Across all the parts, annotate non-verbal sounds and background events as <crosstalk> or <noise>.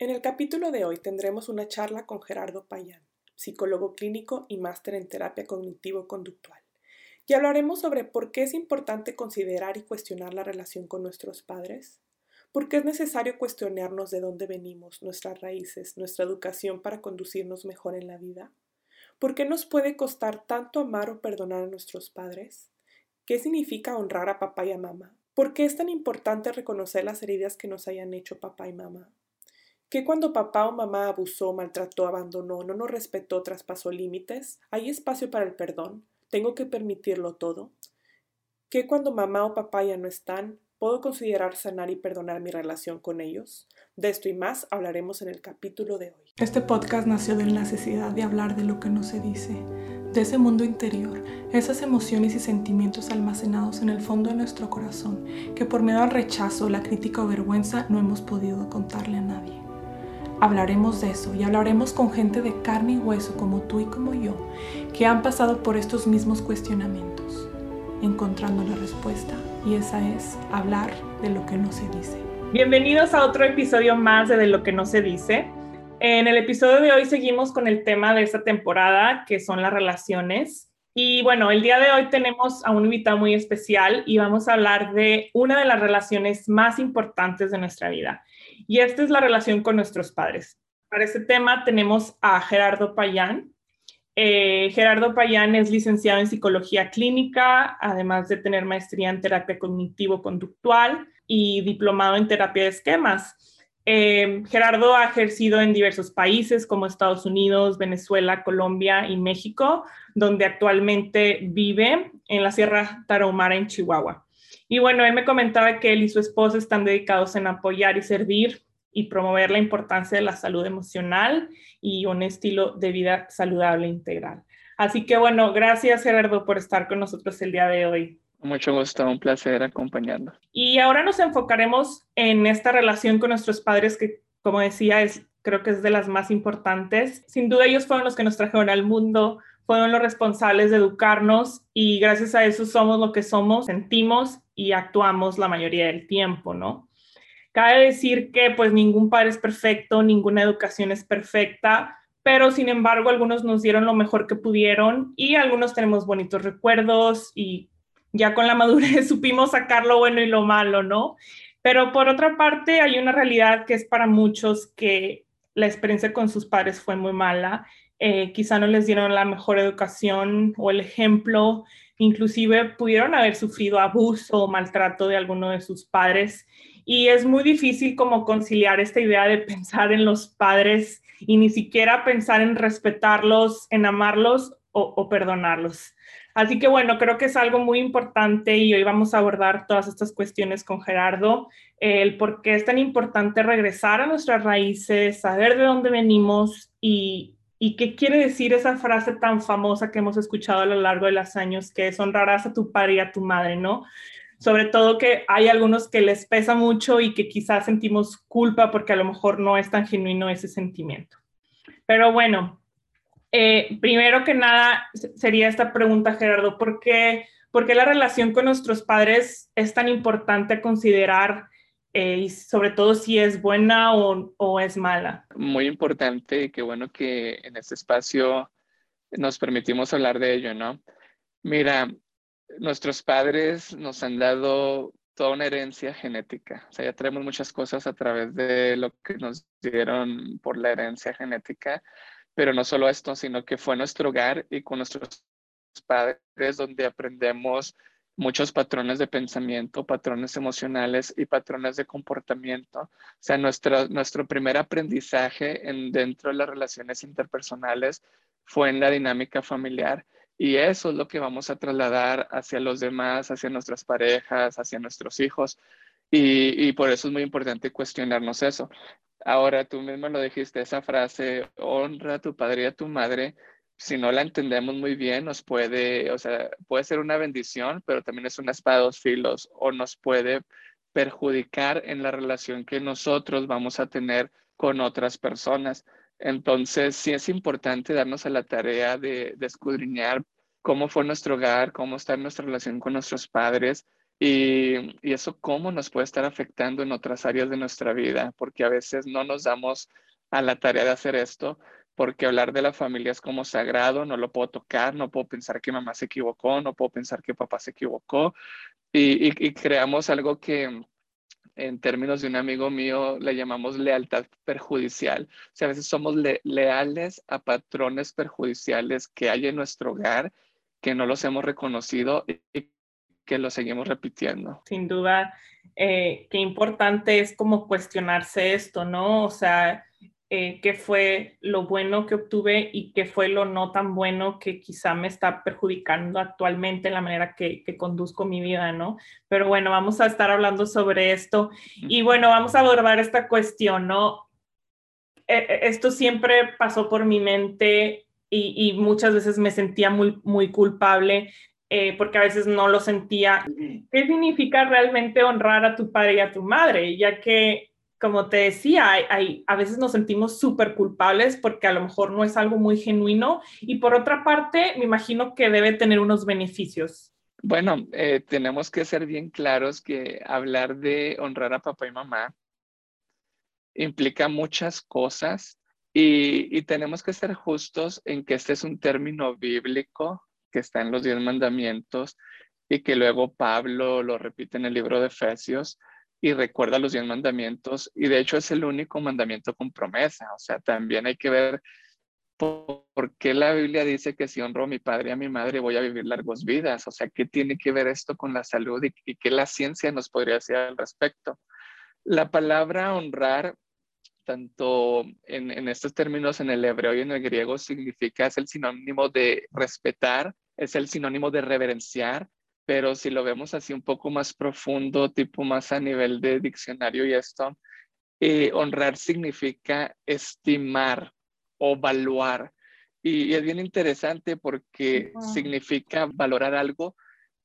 En el capítulo de hoy tendremos una charla con Gerardo Payán, psicólogo clínico y máster en terapia cognitivo-conductual. Y hablaremos sobre por qué es importante considerar y cuestionar la relación con nuestros padres, por qué es necesario cuestionarnos de dónde venimos, nuestras raíces, nuestra educación para conducirnos mejor en la vida, por qué nos puede costar tanto amar o perdonar a nuestros padres, qué significa honrar a papá y a mamá, por qué es tan importante reconocer las heridas que nos hayan hecho papá y mamá, que cuando papá o mamá abusó, maltrató, abandonó, no nos respetó, traspasó límites, hay espacio para el perdón, tengo que permitirlo todo, que cuando mamá o papá ya no están, puedo considerar sanar y perdonar mi relación con ellos. De esto y más hablaremos en el capítulo de hoy. Este podcast nació de la necesidad de hablar de lo que no se dice, de ese mundo interior, esas emociones y sentimientos almacenados en el fondo de nuestro corazón, que por miedo al rechazo, la crítica o vergüenza no hemos podido contarle a nadie. Hablaremos de eso y hablaremos con gente de carne y hueso como tú y como yo, que han pasado por estos mismos cuestionamientos, encontrando la respuesta, y esa es hablar de lo que no se dice. Bienvenidos a otro episodio más de De lo que no se dice. En el episodio de hoy seguimos con el tema de esta temporada, que son las relaciones. Y bueno, el día de hoy tenemos a un invitado muy especial y vamos a hablar de una de las relaciones más importantes de nuestra vida y esta es la relación con nuestros padres. Para este tema tenemos a Gerardo Payán. Eh, Gerardo Payán es licenciado en psicología clínica, además de tener maestría en terapia cognitivo-conductual y diplomado en terapia de esquemas. Eh, Gerardo ha ejercido en diversos países como Estados Unidos, Venezuela, Colombia y México, donde actualmente vive en la Sierra Tarahumara en Chihuahua. Y bueno, él me comentaba que él y su esposa están dedicados en apoyar y servir y promover la importancia de la salud emocional y un estilo de vida saludable e integral. Así que bueno, gracias Gerardo por estar con nosotros el día de hoy. Mucho gusto, un placer acompañando. Y ahora nos enfocaremos en esta relación con nuestros padres que, como decía, es, creo que es de las más importantes. Sin duda ellos fueron los que nos trajeron al mundo, fueron los responsables de educarnos y gracias a eso somos lo que somos, sentimos y actuamos la mayoría del tiempo, ¿no? Cabe decir que pues ningún padre es perfecto, ninguna educación es perfecta, pero sin embargo algunos nos dieron lo mejor que pudieron y algunos tenemos bonitos recuerdos y ya con la <laughs> madurez supimos sacar lo bueno y lo malo, ¿no? Pero por otra parte hay una realidad que es para muchos que la experiencia con sus padres fue muy mala, eh, quizá no les dieron la mejor educación o el ejemplo inclusive pudieron haber sufrido abuso o maltrato de alguno de sus padres y es muy difícil como conciliar esta idea de pensar en los padres y ni siquiera pensar en respetarlos, en amarlos o, perdonarlos. Así que bueno, creo que es algo muy importante y hoy vamos a abordar todas estas cuestiones con Gerardo, el por qué es tan importante regresar a nuestras raíces, saber de dónde venimos y, ¿Y qué quiere decir esa frase tan famosa que hemos escuchado a lo largo de los años, que es honrarás a tu padre y a tu madre, ¿no? Sobre todo que hay algunos que les pesa mucho y que quizás sentimos culpa porque a lo mejor no es tan genuino ese sentimiento. Pero bueno, eh, primero que nada sería esta pregunta, Gerardo, ¿por qué, ¿por qué la relación con nuestros padres es tan importante considerar eh, y sobre todo si es buena o, es mala. Muy importante qué bueno que en este espacio nos permitimos hablar de ello, ¿no? Mira, nuestros padres nos han dado toda una herencia genética, o sea, ya traemos muchas cosas a través de lo que nos dieron por la herencia genética, pero no solo esto, sino que fue nuestro hogar y con nuestros padres donde aprendemos muchos patrones de pensamiento, patrones emocionales y patrones de comportamiento. O sea, nuestro, nuestro primer aprendizaje en, dentro de las relaciones interpersonales fue en la dinámica familiar y eso es lo que vamos a trasladar hacia los demás, hacia nuestras parejas, hacia nuestros hijos. Y, y por eso es muy importante cuestionarnos eso. Ahora, tú mismo lo dijiste, esa frase, honra a tu padre y a tu madre, si no la entendemos muy bien, nos puede, o sea, puede ser una bendición, pero también es una espada de dos filos o nos puede perjudicar en la relación que nosotros vamos a tener con otras personas. Entonces, sí es importante darnos a la tarea de, de escudriñar cómo fue nuestro hogar, cómo está nuestra relación con nuestros padres Y, y, eso cómo nos puede estar afectando en otras áreas de nuestra vida, porque a veces no nos damos a la tarea de hacer esto, porque hablar de la familia es como sagrado, no lo puedo tocar, no puedo pensar que mamá se equivocó, no puedo pensar que papá se equivocó, y, y, creamos algo que en términos de un amigo mío le llamamos lealtad perjudicial. O sea, a veces somos leales a patrones perjudiciales que hay en nuestro hogar, que no los hemos reconocido y que lo seguimos repitiendo. Sin duda, eh, qué importante es como cuestionarse esto, ¿no? O sea, eh, qué fue lo bueno que obtuve y qué fue lo no tan bueno que quizá me está perjudicando actualmente en la manera que, que, conduzco mi vida, ¿no? Pero bueno, vamos a estar hablando sobre esto y bueno, vamos a abordar esta cuestión, ¿no? E, e, esto siempre pasó por mi mente y, y muchas veces me sentía muy, muy culpable eh, porque a veces no lo sentía. ¿Qué significa realmente honrar a tu padre y a tu madre? Ya que como te decía, a veces nos sentimos súper culpables porque a lo mejor no es algo muy genuino y por otra parte, me imagino que debe tener unos beneficios. Bueno, eh, tenemos que ser bien claros que hablar de honrar a papá y mamá implica muchas cosas y, y tenemos que ser justos en que este es un término bíblico que está en los diez mandamientos y que luego Pablo lo repite en el libro de Efesios y recuerda los diez mandamientos y de hecho es el único mandamiento con promesa. O sea, también hay que ver por, qué la Biblia dice que si honro a mi padre y a mi madre voy a vivir largos vidas. O sea, ¿qué tiene que ver esto con la salud y, y qué la ciencia nos podría decir al respecto? La palabra honrar, tanto en, en estos términos en el hebreo y en el griego, significa, es el sinónimo de respetar, es el sinónimo de reverenciar, pero si lo vemos así un poco más profundo, tipo más a nivel de diccionario y esto, eh, honrar significa estimar o evaluar. Y, es bien interesante porque significa valorar algo,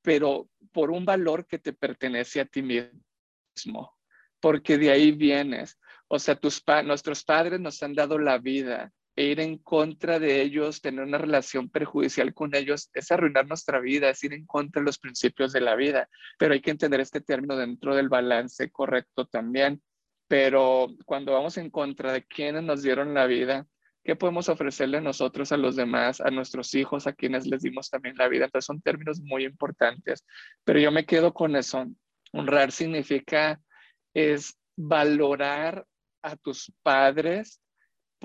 pero por un valor que te pertenece a ti mismo, porque de ahí vienes. O sea, tus nuestros padres nos han dado la vida, ir en contra de ellos, tener una relación perjudicial con ellos, es arruinar nuestra vida, es ir en contra de los principios de la vida. Pero hay que entender este término dentro del balance correcto también. Pero cuando vamos en contra de quienes nos dieron la vida, ¿qué podemos ofrecerle nosotros a los demás, a nuestros hijos, a quienes les dimos también la vida? Entonces son términos muy importantes. Pero yo me quedo con eso. Honrar significa es valorar a tus padres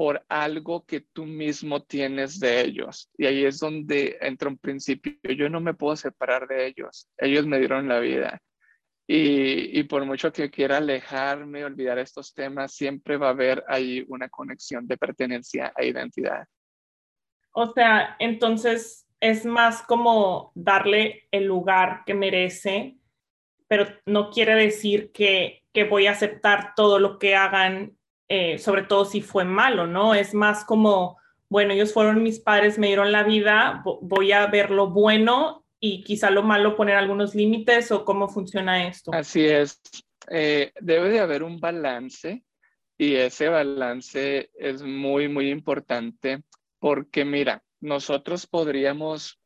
por algo que tú mismo tienes de ellos. Y ahí es donde entra un principio. Yo no me puedo separar de ellos. Ellos me dieron la vida. Y, y, por mucho que quiera alejarme, olvidar estos temas, siempre va a haber ahí una conexión de pertenencia e identidad. O sea, entonces es más como darle el lugar que merece, pero no quiere decir que, que voy a aceptar todo lo que hagan eh, sobre todo si fue malo, ¿no? Es más como, bueno, ellos fueron mis padres, me dieron la vida, voy a ver lo bueno y quizá lo malo poner algunos límites o cómo funciona esto. Así es. Eh, debe de haber un balance y ese balance es muy, muy importante porque mira, nosotros podríamos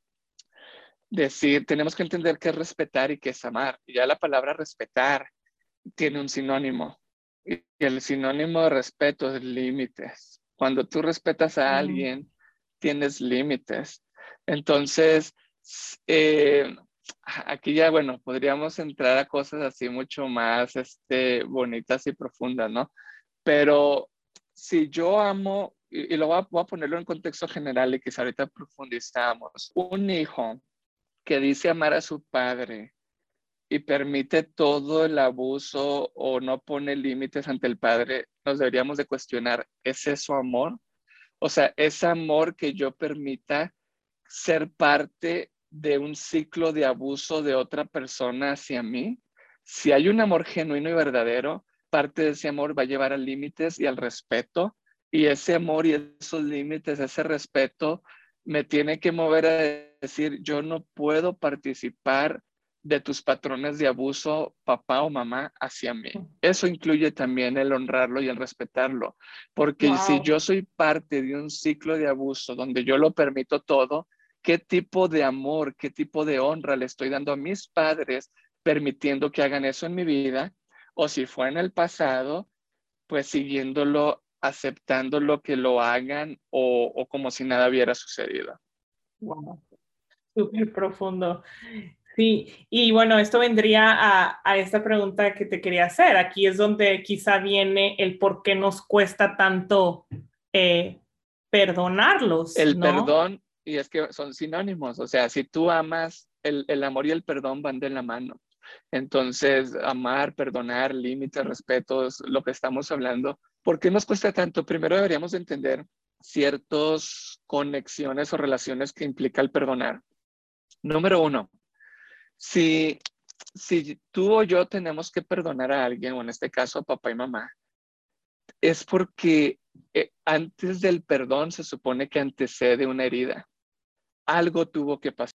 decir, tenemos que entender qué es respetar y qué es amar. Ya la palabra respetar tiene un sinónimo y el sinónimo de respeto es límites. Cuando tú respetas a alguien, tienes límites. Entonces, eh, aquí ya, bueno, podríamos entrar a cosas así mucho más este, bonitas y profundas, ¿no? Pero si yo amo, y, lo voy a, voy a, ponerlo en contexto general y quizá ahorita profundizamos, un hijo que dice amar a su padre, y permite todo el abuso o no pone límites ante el Padre, nos deberíamos de cuestionar, ¿es eso amor? O sea, ¿es amor que yo permita ser parte de un ciclo de abuso de otra persona hacia mí? Si hay un amor genuino y verdadero, parte de ese amor va a llevar a límites y al respeto. Y ese amor y esos límites, ese respeto, me tiene que mover a decir, yo no puedo participar de tus patrones de abuso, papá o mamá, hacia mí. Eso incluye también el honrarlo y el respetarlo, porque si yo soy parte de un ciclo de abuso donde yo lo permito todo, ¿qué tipo de amor, qué tipo de honra le estoy dando a mis padres permitiendo que hagan eso en mi vida, o si fue en el pasado, pues siguiéndolo, aceptándolo que lo hagan o, como si nada hubiera sucedido. Wow, súper profundo. Sí, y bueno, esto vendría a, a, esta pregunta que te quería hacer. Aquí es donde quizá viene el por qué nos cuesta tanto eh, perdonarlos. El perdón, y es que son sinónimos, o sea, si tú amas, el, el amor y el perdón van de la mano. Entonces, amar, perdonar, límites, respetos, lo que estamos hablando. ¿Por qué nos cuesta tanto? Primero deberíamos entender ciertas conexiones o relaciones que implica el perdonar. Número uno, si, si tú o yo tenemos que perdonar a alguien, o en este caso a papá y mamá, es porque eh, antes del perdón se supone que antecede una herida. Algo tuvo que pasar.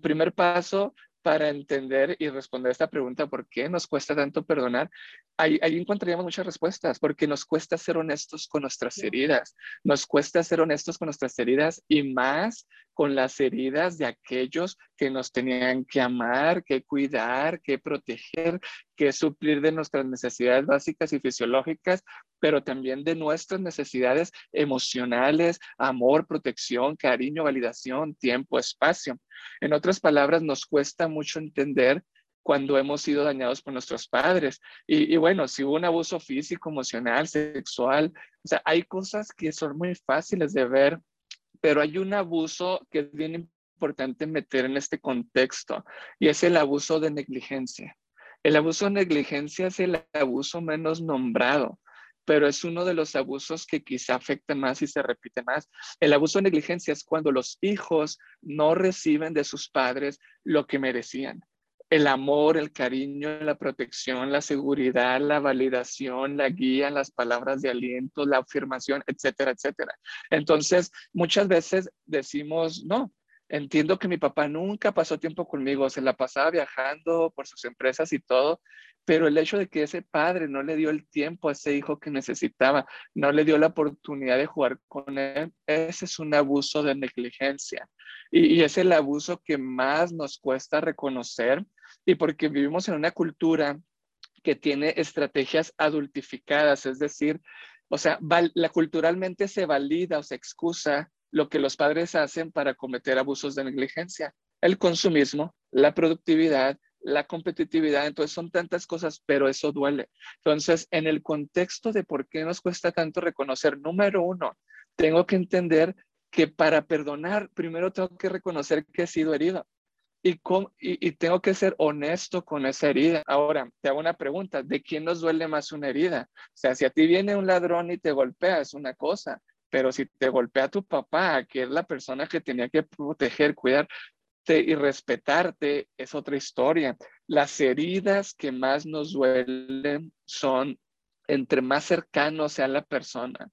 primer paso para entender y responder esta pregunta, ¿por qué nos cuesta tanto perdonar? Ahí, ahí, encontraríamos muchas respuestas, porque nos cuesta ser honestos con nuestras heridas, nos cuesta ser honestos con nuestras heridas y más con las heridas de aquellos que nos tenían que amar, que cuidar, que proteger, que suplir de nuestras necesidades básicas y fisiológicas, pero también de nuestras necesidades emocionales, amor, protección, cariño, validación, tiempo, espacio. En otras palabras, nos cuesta mucho entender cuando hemos sido dañados por nuestros padres. Y, bueno, si hubo un abuso físico, emocional, sexual, o sea, hay cosas que son muy fáciles de ver pero hay un abuso que es bien importante meter en este contexto y es el abuso de negligencia. El abuso de negligencia es el abuso menos nombrado, pero es uno de los abusos que quizá afecta más y se repite más. El abuso de negligencia es cuando los hijos no reciben de sus padres lo que merecían el amor, el cariño, la protección, la seguridad, la validación, la guía, las palabras de aliento, la afirmación, etcétera, etcétera. Entonces, muchas veces decimos, no, entiendo que mi papá nunca pasó tiempo conmigo, se la pasaba viajando por sus empresas y todo, pero el hecho de que ese padre no le dio el tiempo a ese hijo que necesitaba, no le dio la oportunidad de jugar con él, ese es un abuso de negligencia. Y, y es el abuso que más nos cuesta reconocer y porque vivimos en una cultura que tiene estrategias adultificadas, es decir, o sea, la culturalmente se valida o se excusa lo que los padres hacen para cometer abusos de negligencia. El consumismo, la productividad, la competitividad, entonces son tantas cosas, pero eso duele. Entonces, en el contexto de por qué nos cuesta tanto reconocer, número uno, tengo que entender que para perdonar, primero tengo que reconocer que he sido herido y, tengo que ser honesto con esa herida. Ahora, te hago una pregunta, ¿de quién nos duele más una herida? O sea, si a ti viene un ladrón y te golpea, es una cosa, pero si te golpea tu papá, que es la persona que tenía que proteger, cuidarte y respetarte, es otra historia. Las heridas que más nos duelen son entre más cercano sea la persona,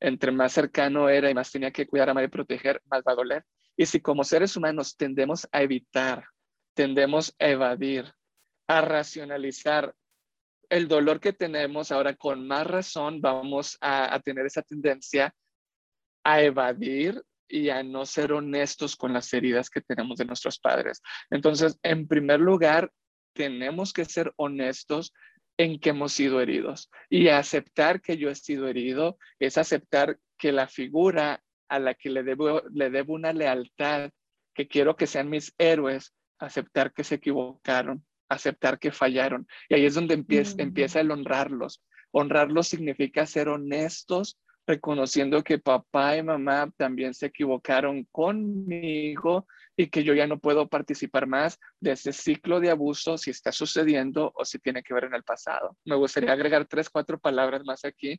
entre más cercano era y más tenía que cuidar, amar y proteger, más va a doler. Y si como seres humanos tendemos a evitar, tendemos a evadir, a racionalizar el dolor que tenemos, ahora con más razón vamos a, tener esa tendencia a evadir y a no ser honestos con las heridas que tenemos de nuestros padres. Entonces, en primer lugar, tenemos que ser honestos en que hemos sido heridos y aceptar que yo he sido herido es aceptar que la figura a la que le debo, le debo una lealtad, que quiero que sean mis héroes, aceptar que se equivocaron, aceptar que fallaron. Y ahí es donde empieza, mm. empieza el honrarlos. Honrarlos significa ser honestos reconociendo que papá y mamá también se equivocaron conmigo y que yo ya no puedo participar más de ese ciclo de abuso si está sucediendo o si tiene que ver en el pasado. Me gustaría agregar tres, cuatro palabras más aquí,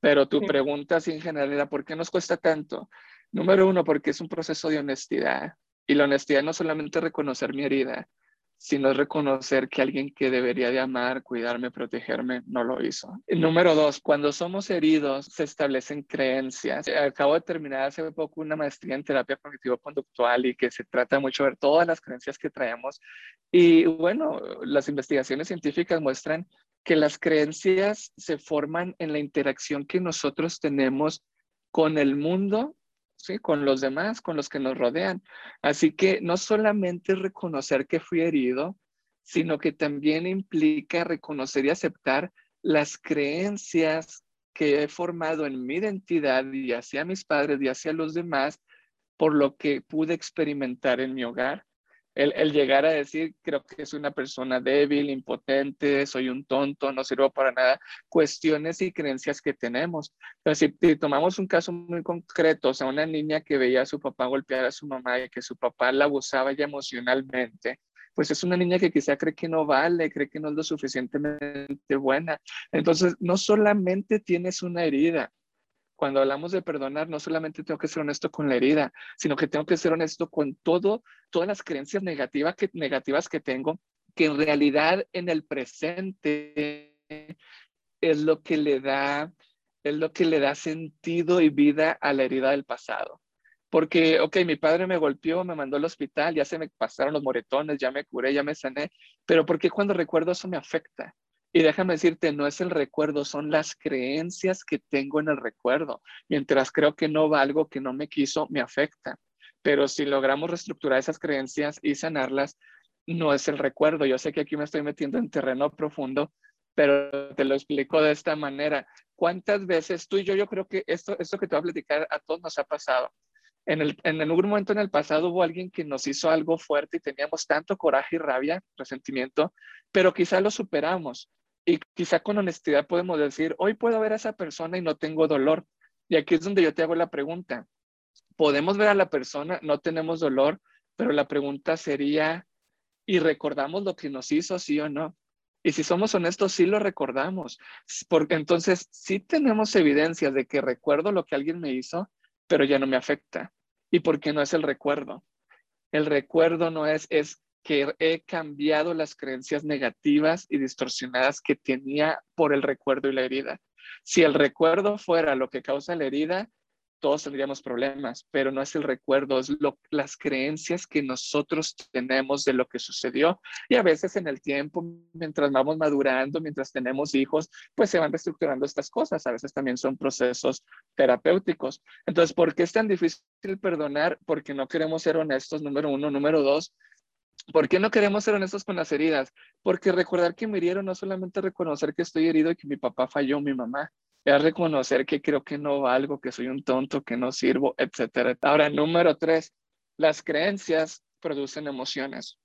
pero tu pregunta sin general era, ¿por qué nos cuesta tanto? Número uno, porque es un proceso de honestidad. Y la honestidad no solamente reconocer mi herida, sino reconocer que alguien que debería de amar, cuidarme, protegerme, no lo hizo. número dos, cuando somos heridos se establecen creencias. Acabo de terminar hace poco una maestría en terapia cognitivo-conductual y que se trata mucho de ver todas las creencias que traemos. Y bueno, las investigaciones científicas muestran que las creencias se forman en la interacción que nosotros tenemos con el mundo ¿sí? con los demás, con los que nos rodean. Así que no solamente reconocer que fui herido, sino que también implica reconocer y aceptar las creencias que he formado en mi identidad y hacia mis padres y hacia los demás por lo que pude experimentar en mi hogar. El, llegar a decir, creo que es una persona débil, impotente, soy un tonto, no sirvo para nada, cuestiones y creencias que tenemos. Entonces, si, tomamos un caso muy concreto, o sea, una niña que veía a su papá golpear a su mamá y que su papá la abusaba ya emocionalmente, pues es una niña que quizá cree que no vale, cree que no es lo suficientemente buena. Entonces, no solamente tienes una herida, cuando hablamos de perdonar, no solamente tengo que ser honesto con la herida, sino que tengo que ser honesto con todo, todas las creencias negativas que, negativas que tengo, que en realidad en el presente es lo que le da, es lo que le da sentido y vida a la herida del pasado. Porque, ok, mi padre me golpeó, me mandó al hospital, ya se me pasaron los moretones, ya me curé, ya me sané, pero ¿por qué cuando recuerdo eso me afecta? Y déjame decirte, no es el recuerdo, son las creencias que tengo en el recuerdo. Mientras creo que no va algo que no me quiso, me afecta. Pero si logramos reestructurar esas creencias y sanarlas, no es el recuerdo. Yo sé que aquí me estoy metiendo en terreno profundo, pero te lo explico de esta manera. ¿Cuántas veces tú y yo, yo creo que esto, esto que te voy a platicar a todos nos ha pasado? en, el, en algún momento en el pasado hubo alguien que nos hizo algo fuerte y teníamos tanto coraje y rabia, resentimiento, pero quizá lo superamos y quizá con honestidad podemos decir, hoy puedo ver a esa persona y no tengo dolor. Y aquí es donde yo te hago la pregunta. Podemos ver a la persona, no tenemos dolor, pero la pregunta sería, ¿y recordamos lo que nos hizo, sí o no? Y si somos honestos, sí lo recordamos. Porque entonces sí tenemos evidencias de que recuerdo lo que alguien me hizo, pero ya no me afecta. ¿Y por qué no es el recuerdo? El recuerdo no es, es que he cambiado las creencias negativas y distorsionadas que tenía por el recuerdo y la herida. Si el recuerdo fuera lo que causa la herida, todos tendríamos problemas, pero no es el recuerdo, es las creencias que nosotros tenemos de lo que sucedió. Y a veces en el tiempo, mientras vamos madurando, mientras tenemos hijos, pues se van reestructurando estas cosas. A veces también son procesos terapéuticos. Entonces, ¿por qué es tan difícil perdonar? Porque no queremos ser honestos, número uno. Número dos, ¿Por qué no queremos ser honestos con las heridas? Porque recordar que me hirieron no solamente reconocer que estoy herido y que mi papá falló, mi mamá, es reconocer que creo que no valgo, que soy un tonto, que no sirvo, etcétera. Ahora, número tres, las creencias producen emociones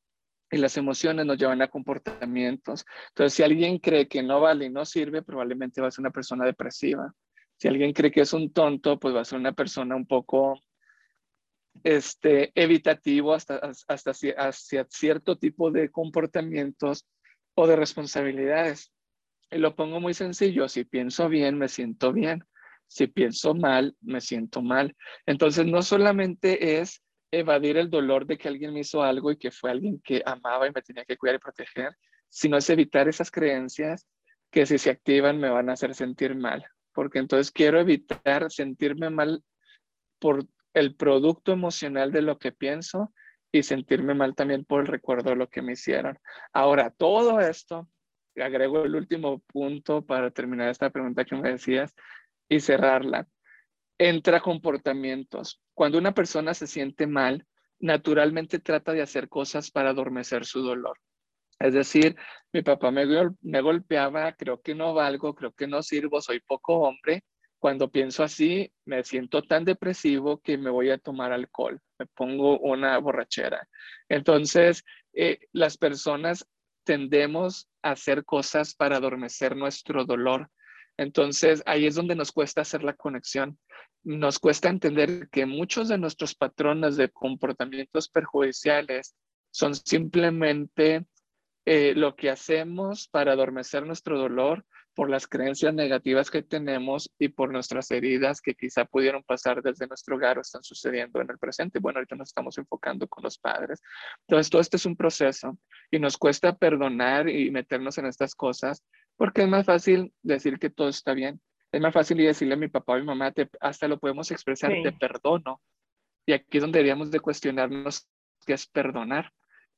y las emociones nos llevan a comportamientos. Entonces, si alguien cree que no vale y no sirve, probablemente va a ser una persona depresiva. Si alguien cree que es un tonto, pues va a ser una persona un poco este, evitativo hasta, hasta hacia cierto tipo de comportamientos o de responsabilidades. Y lo pongo muy sencillo, si pienso bien, me siento bien. Si pienso mal, me siento mal. Entonces, no solamente es evadir el dolor de que alguien me hizo algo y que fue alguien que amaba y me tenía que cuidar y proteger, sino es evitar esas creencias que si se activan me van a hacer sentir mal. Porque entonces quiero evitar sentirme mal por el producto emocional de lo que pienso y sentirme mal también por el recuerdo de lo que me hicieron. Ahora, todo esto, agrego el último punto para terminar esta pregunta que me decías y cerrarla. Entra comportamientos. Cuando una persona se siente mal, naturalmente trata de hacer cosas para adormecer su dolor. Es decir, mi papá me, me golpeaba, creo que no valgo, creo que no sirvo, soy poco hombre, cuando pienso así, me siento tan depresivo que me voy a tomar alcohol, me pongo una borrachera. Entonces, eh, las personas tendemos a hacer cosas para adormecer nuestro dolor. Entonces, ahí es donde nos cuesta hacer la conexión. Nos cuesta entender que muchos de nuestros patrones de comportamientos perjudiciales son simplemente eh, lo que hacemos para adormecer nuestro dolor por las creencias negativas que tenemos y por nuestras heridas que quizá pudieron pasar desde nuestro hogar o están sucediendo en el presente. Bueno, ahorita nos estamos enfocando con los padres. Entonces, todo esto es un proceso y nos cuesta perdonar y meternos en estas cosas porque es más fácil decir que todo está bien. Es más fácil decirle a mi papá o mi mamá, hasta lo podemos expresar, de perdono. Y aquí es donde deberíamos de cuestionarnos qué es perdonar,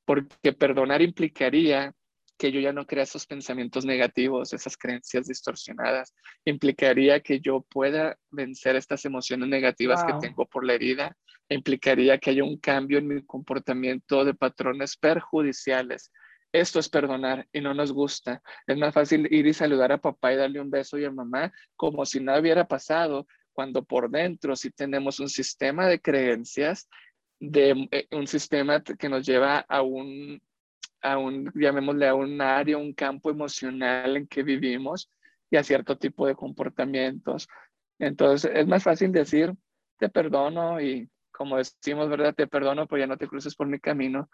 porque perdonar implicaría que yo ya no crea esos pensamientos negativos, esas creencias distorsionadas. Implicaría que yo pueda vencer estas emociones negativas que tengo por la herida. Implicaría que haya un cambio en mi comportamiento de patrones perjudiciales Esto es perdonar y no nos gusta. Es más fácil ir y saludar a papá y darle un beso y a mamá como si nada hubiera pasado, cuando por dentro sí tenemos un sistema de creencias, de eh, un sistema que nos lleva a un, a un, llamémosle a un área, un campo emocional en que vivimos y a cierto tipo de comportamientos. Entonces es más fácil decir, te perdono y como decimos, ¿verdad? Te perdono, pero ya no te cruces por mi camino,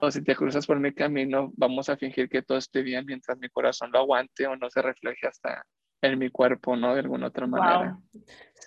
o si te cruzas por mi camino, vamos a fingir que todo esté bien mientras mi corazón lo aguante o no se refleje hasta en mi cuerpo, ¿no? De alguna otra manera.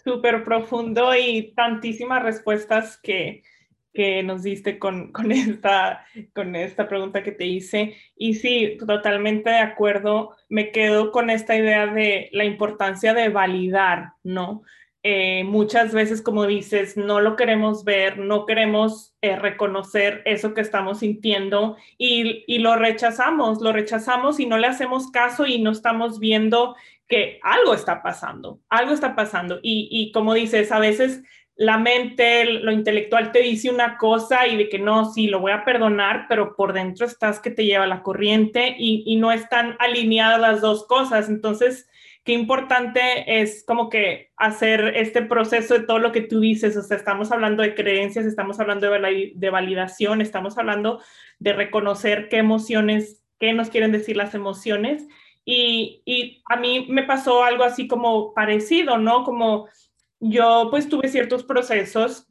Súper profundo y tantísimas respuestas que, que nos diste con, con, esta, con esta pregunta que te hice. Y sí, totalmente de acuerdo. Me quedo con esta idea de la importancia de validar, ¿no? Eh, muchas veces, como dices, no lo queremos ver, no queremos eh, reconocer eso que estamos sintiendo y, y, lo rechazamos, lo rechazamos y no le hacemos caso y no estamos viendo que algo está pasando, algo está pasando. Y, y como dices, a veces la mente, lo intelectual te dice una cosa y de que no, sí, lo voy a perdonar, pero por dentro estás que te lleva la corriente y, y no están alineadas las dos cosas. Entonces, qué importante es como que hacer este proceso de todo lo que tú dices, o sea, estamos hablando de creencias, estamos hablando de, validación, estamos hablando de reconocer qué emociones, qué nos quieren decir las emociones. Y, y a mí me pasó algo así como parecido, ¿no? Como yo pues tuve ciertos procesos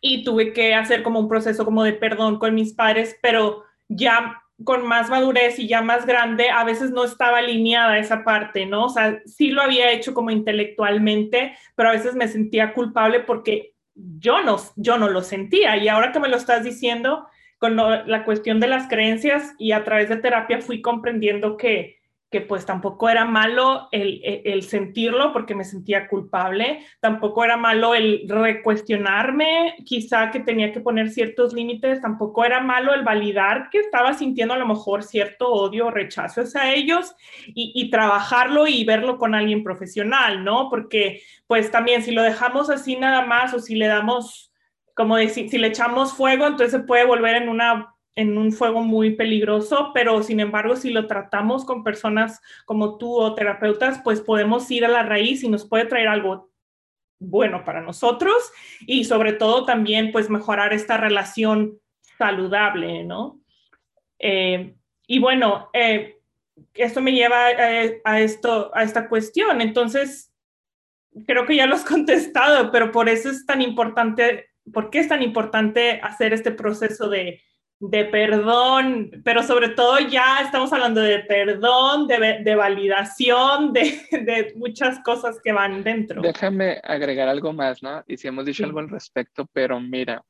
y tuve que hacer como un proceso como de perdón con mis padres, pero ya con más madurez y ya más grande, a veces no estaba alineada esa parte, ¿no? O sea, sí lo había hecho como intelectualmente, pero a veces me sentía culpable porque yo no, yo no lo sentía. Y ahora que me lo estás diciendo, con la cuestión de las creencias y a través de terapia fui comprendiendo que que pues tampoco era malo el, sentirlo porque me sentía culpable, tampoco era malo el recuestionarme, quizá que tenía que poner ciertos límites, tampoco era malo el validar que estaba sintiendo a lo mejor cierto odio o rechazo hacia ellos y, trabajarlo y verlo con alguien profesional, ¿no? Porque pues también si lo dejamos así nada más o si le damos, como decir, si le echamos fuego, entonces se puede volver en una en un fuego muy peligroso, pero sin embargo, si lo tratamos con personas como tú o terapeutas, pues podemos ir a la raíz y nos puede traer algo bueno para nosotros y sobre todo también pues mejorar esta relación saludable, ¿no? Eh, y bueno, eh, esto me lleva a, esto, a esta cuestión. Entonces, creo que ya lo has <laughs> contestado, pero por eso es tan importante, ¿por qué es tan importante hacer este proceso de, de perdón, pero sobre todo ya estamos hablando de perdón, de, validación, de, muchas cosas que van dentro. Déjame agregar algo más, ¿no? Y si hemos dicho algo al respecto, pero mira,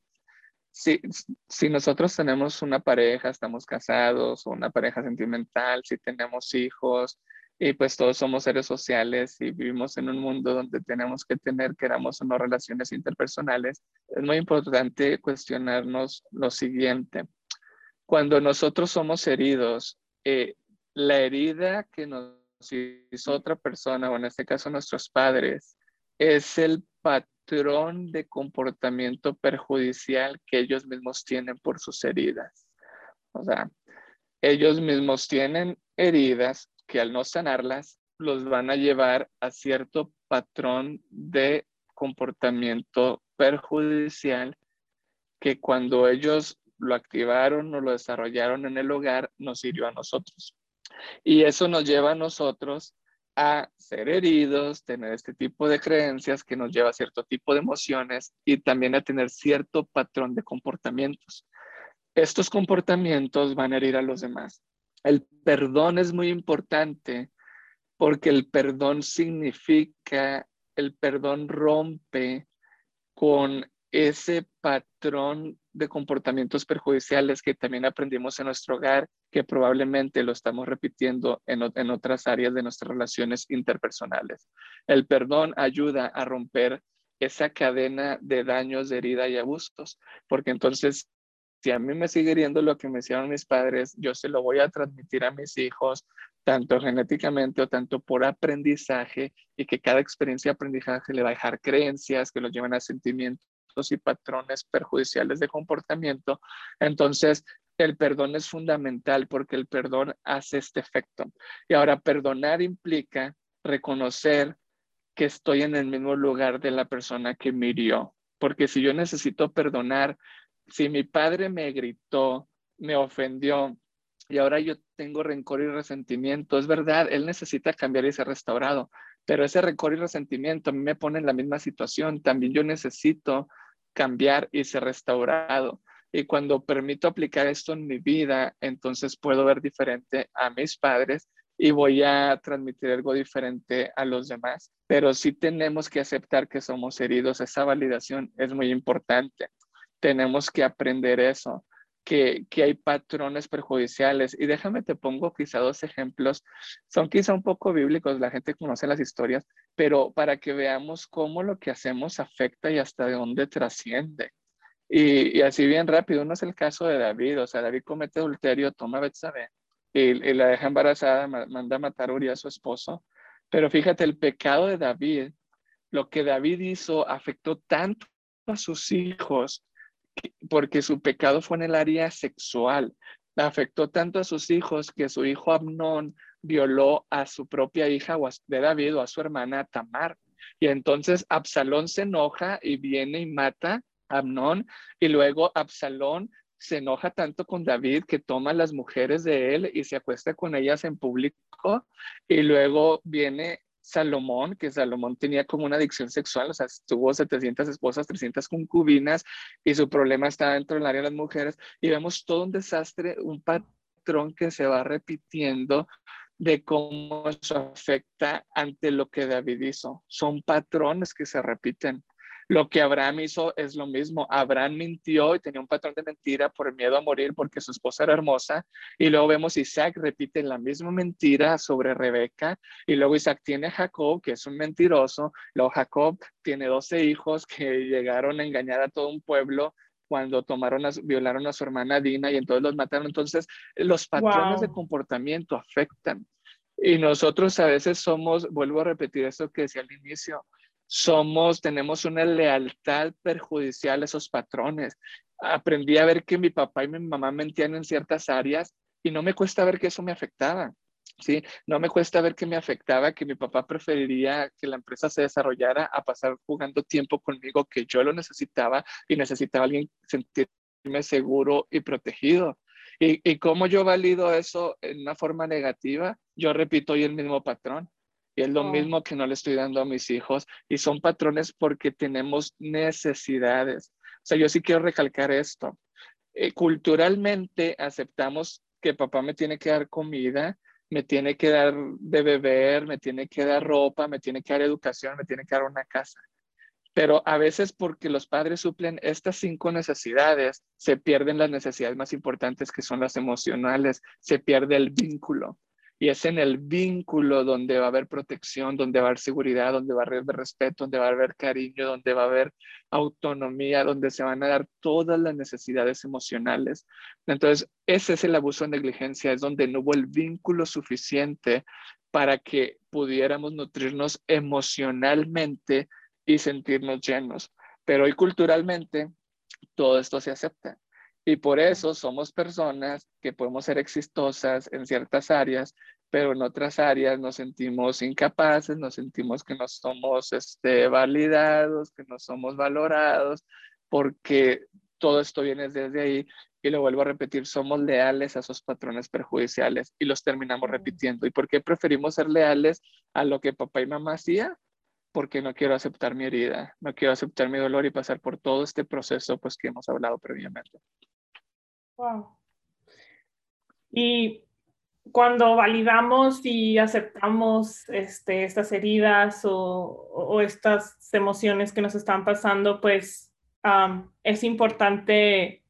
si, si nosotros tenemos una pareja, estamos casados, o una pareja sentimental, si tenemos hijos, y pues todos somos seres sociales y vivimos en un mundo donde tenemos que tener, queramos o no, relaciones interpersonales, es muy importante cuestionarnos lo siguiente cuando nosotros somos heridos, eh, la herida que nos hizo otra persona, o en este caso nuestros padres, es el patrón de comportamiento perjudicial que ellos mismos tienen por sus heridas. O sea, ellos mismos tienen heridas que al no sanarlas los van a llevar a cierto patrón de comportamiento perjudicial que cuando ellos lo activaron o lo desarrollaron en el hogar, nos sirvió a nosotros. Y eso nos lleva a nosotros a ser heridos, tener este tipo de creencias que nos lleva a cierto tipo de emociones y también a tener cierto patrón de comportamientos. Estos comportamientos van a herir a los demás. El perdón es muy importante porque el perdón significa, el perdón rompe con ese patrón de comportamientos perjudiciales que también aprendimos en nuestro hogar, que probablemente lo estamos repitiendo en, en, otras áreas de nuestras relaciones interpersonales. El perdón ayuda a romper esa cadena de daños, de herida y abusos, porque entonces si a mí me sigue hiriendo lo que me hicieron mis padres, yo se lo voy a transmitir a mis hijos, tanto genéticamente o tanto por aprendizaje, y que cada experiencia de aprendizaje le va a dejar creencias que lo llevan a sentimientos y patrones perjudiciales de comportamiento. Entonces, el perdón es fundamental porque el perdón hace este efecto. Y ahora, perdonar implica reconocer que estoy en el mismo lugar de la persona que me hirió. Porque si yo necesito perdonar, si mi padre me gritó, me ofendió y ahora yo tengo rencor y resentimiento, es verdad, él necesita cambiar y ser restaurado, pero ese rencor y resentimiento a mí me pone en la misma situación. También yo necesito cambiar y ser restaurado. Y cuando permito aplicar esto en mi vida, entonces puedo ver diferente a mis padres y voy a transmitir algo diferente a los demás. Pero sí tenemos que aceptar que somos heridos. Esa validación es muy importante. Tenemos que aprender eso, que, hay patrones perjudiciales. Y déjame te pongo quizá dos ejemplos. Son quizá un poco bíblicos, la gente conoce las historias, pero para que veamos cómo lo que hacemos afecta y hasta de dónde trasciende. Y, así bien rápido, uno es el caso de David, o sea, David comete adulterio, toma a Betsabé y, la deja embarazada, manda a matar a Uriah, su esposo. Pero fíjate, el pecado de David, lo que David hizo afectó tanto a sus hijos, porque su pecado fue en el área sexual. Afectó tanto a sus hijos que su hijo Amnón violó a su propia hija de David o a su hermana Tamar. Y entonces Absalón se enoja y viene y mata Amnón y luego Absalón se enoja tanto con David que toma las mujeres de él y se acuesta con ellas en público y luego viene Salomón, que Salomón tenía como una adicción sexual, o sea, tuvo 700 esposas, 300 concubinas y su problema está dentro del área de las mujeres y vemos todo un desastre, un patrón que se va repitiendo de cómo eso afecta ante lo que David hizo. Son patrones que se repiten. Lo que Abraham hizo es lo mismo. Abraham mintió y tenía un patrón de mentira por el miedo a morir porque su esposa era hermosa. Y luego vemos Isaac repite la misma mentira sobre Rebeca. Y luego Isaac tiene a Jacob, que es un mentiroso. Luego Jacob tiene 12 hijos que llegaron a engañar a todo un pueblo cuando tomaron violaron a su hermana Dina y entonces los mataron. Entonces, los patrones de comportamiento afectan. Y nosotros a veces somos, vuelvo a repetir eso que decía al inicio, somos, tenemos una lealtad perjudicial a esos patrones. Aprendí a ver que mi papá y mi mamá mentían en ciertas áreas y no me cuesta ver que eso me afectaba. ¿sí? No me cuesta ver que me afectaba, que mi papá preferiría que la empresa se desarrollara a pasar jugando tiempo conmigo, que yo lo necesitaba y necesitaba alguien sentirme seguro y protegido. ¿Y, y cómo yo valido eso en una forma negativa? Yo repito hoy el mismo patrón y es lo oh. mismo que no le estoy dando a mis hijos. Y son patrones porque tenemos necesidades. O sea, yo sí quiero recalcar esto. Eh, culturalmente aceptamos que papá me tiene que dar comida, me tiene que dar de beber, me tiene que dar ropa, me tiene que dar educación, me tiene que dar una casa. Pero a veces porque los padres suplen estas cinco necesidades, se pierden las necesidades más importantes que son las emocionales, se pierde el vínculo. Y es en el vínculo donde va a haber protección, donde va a haber seguridad, donde va a haber respeto, donde va a haber cariño, donde va a haber autonomía, donde se van a dar todas las necesidades emocionales. Entonces, ese es el abuso de negligencia, es donde no hubo el vínculo suficiente para que pudiéramos nutrirnos emocionalmente y sentirnos llenos. Pero hoy culturalmente todo esto se acepta. Y por eso somos personas que podemos ser exitosas en ciertas áreas, pero en otras áreas nos sentimos incapaces, nos sentimos que no somos este, validados, que no somos valorados, porque todo esto viene desde ahí. Y lo vuelvo a repetir, somos leales a esos patrones perjudiciales y los terminamos repitiendo. ¿Y por qué preferimos ser leales a lo que papá y mamá hacían? Porque no quiero aceptar mi herida, no quiero aceptar mi dolor y pasar por todo este proceso pues que hemos hablado previamente. Y cuando validamos y aceptamos este, estas heridas o, estas emociones que nos están pasando, pues es importante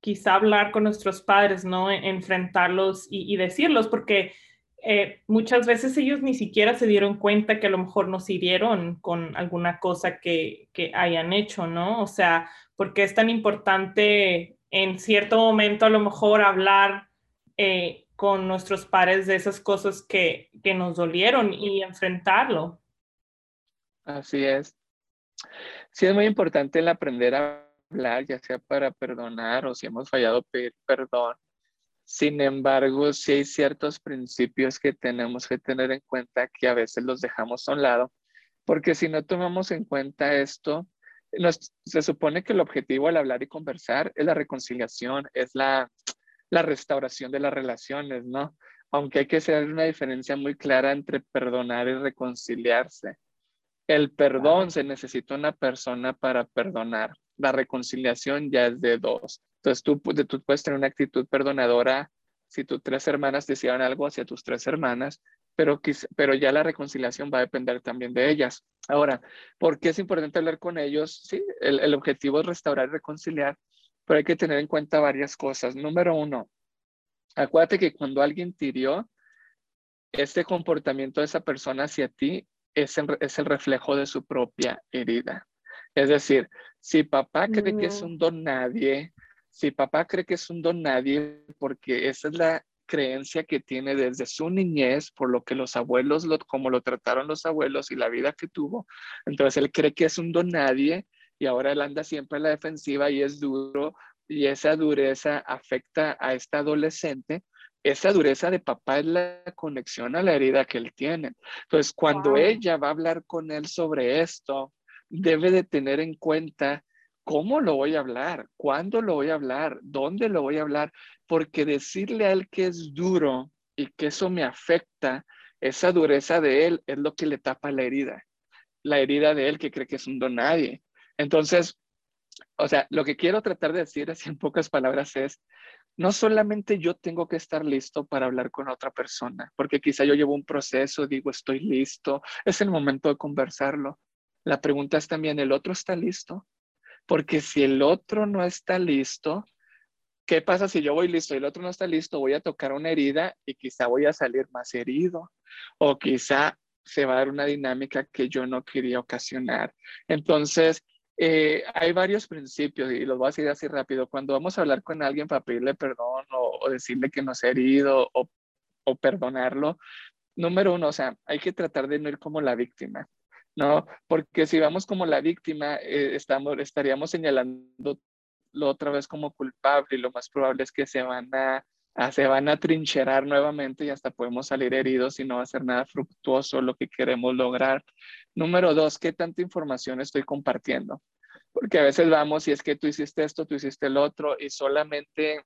quizá hablar con nuestros padres, ¿no? E, enfrentarlos y, decirlos, porque eh, muchas veces ellos ni siquiera se dieron cuenta que a lo mejor nos hirieron con alguna cosa que, que hayan hecho, ¿no? O sea, porque es tan importante en cierto momento a lo mejor hablar eh, con nuestros padres de esas cosas que, que nos dolieron y enfrentarlo. Así es. Sí, es muy importante el aprender a hablar, ya sea para perdonar o si hemos fallado pedir perdón. Sin embargo, sí hay ciertos principios que tenemos que tener en cuenta que a veces los dejamos a un lado, porque si no tomamos en cuenta esto, se supone que el objetivo al hablar y conversar es la reconciliación, es la, la restauración de las relaciones, ¿no? Aunque hay que hacer una diferencia muy clara entre perdonar y reconciliarse. El perdón se necesita una persona para perdonar. La reconciliación ya es de dos. Entonces tú, tú puedes tener una actitud perdonadora si tus tres hermanas te hicieron algo hacia tus tres hermanas, pero, pero ya la reconciliación va a depender también de ellas. Ahora, ¿por qué es importante hablar con ellos? Sí, el, el objetivo es restaurar y reconciliar, pero hay que tener en cuenta varias cosas. Número uno, acuérdate que cuando alguien te hirió, este comportamiento de esa persona hacia ti es el, es el reflejo de su propia herida. Es decir, si papá cree que es un don nadie, si papá cree que es un don nadie, porque esa es la creencia que tiene desde su niñez, por lo que los abuelos, lo, como lo trataron los abuelos y la vida que tuvo, entonces él cree que es un don nadie y ahora él anda siempre a la defensiva y es duro y esa dureza afecta a esta adolescente. Esa dureza de papá es la conexión a la herida que él tiene. Entonces, cuando ella va a hablar con él sobre esto, debe de tener en cuenta ¿Cómo lo voy a hablar? ¿Cuándo lo voy a hablar? ¿Dónde lo voy a hablar? Porque decirle a él que es duro y que eso me afecta, esa dureza de él es lo que le tapa la herida. La herida de él que cree que es un don nadie. Entonces, o sea, lo que quiero tratar de decir así en pocas palabras es, no solamente yo tengo que estar listo para hablar con otra persona, porque quizá yo llevo un proceso, digo, estoy listo, es el momento de conversarlo. La pregunta es también, ¿el otro está listo? Porque si el otro no está listo, ¿qué pasa si yo voy listo y el otro no está listo? Voy a tocar una herida y quizá voy a salir más herido o quizá se va a dar una dinámica que yo no quería ocasionar. Entonces, eh, hay varios principios y los voy a decir así rápido. Cuando vamos a hablar con alguien para pedirle perdón o, decirle que nos ha herido o, o perdonarlo, número uno, o sea, hay que tratar de no ir como la víctima. ¿no? Porque si vamos como la víctima, eh, estamos, estaríamos señalando otra vez como culpable y lo más probable es que se van a, se van a trincherar nuevamente y hasta podemos salir heridos y no va a ser nada fructuoso lo que queremos lograr. Número dos, ¿qué tanta información estoy compartiendo? Porque a veces vamos y es que tú hiciste esto, tú hiciste el otro y solamente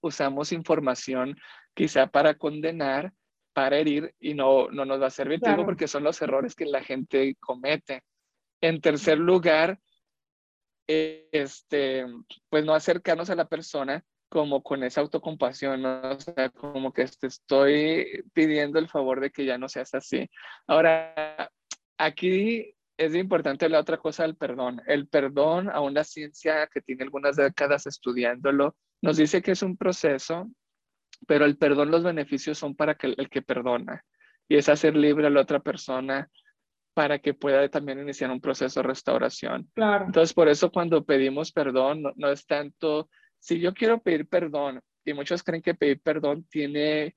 usamos información quizá para condenar para herir y no, no nos va a servir, porque son los errores que la gente comete. En tercer lugar, este, pues no acercarnos a la persona como con esa autocompasión, o sea, como que te estoy pidiendo el favor de que ya no seas así. Ahora, aquí es importante la otra cosa del perdón. El perdón, a una ciencia que tiene algunas décadas estudiándolo, nos dice que es un proceso pero el perdón, los beneficios son para que el, que perdona y es hacer libre a la otra persona para que pueda también iniciar un proceso de restauración. Claro. Entonces, por eso cuando pedimos perdón, no, es tanto, si yo quiero pedir perdón, y muchos creen que pedir perdón tiene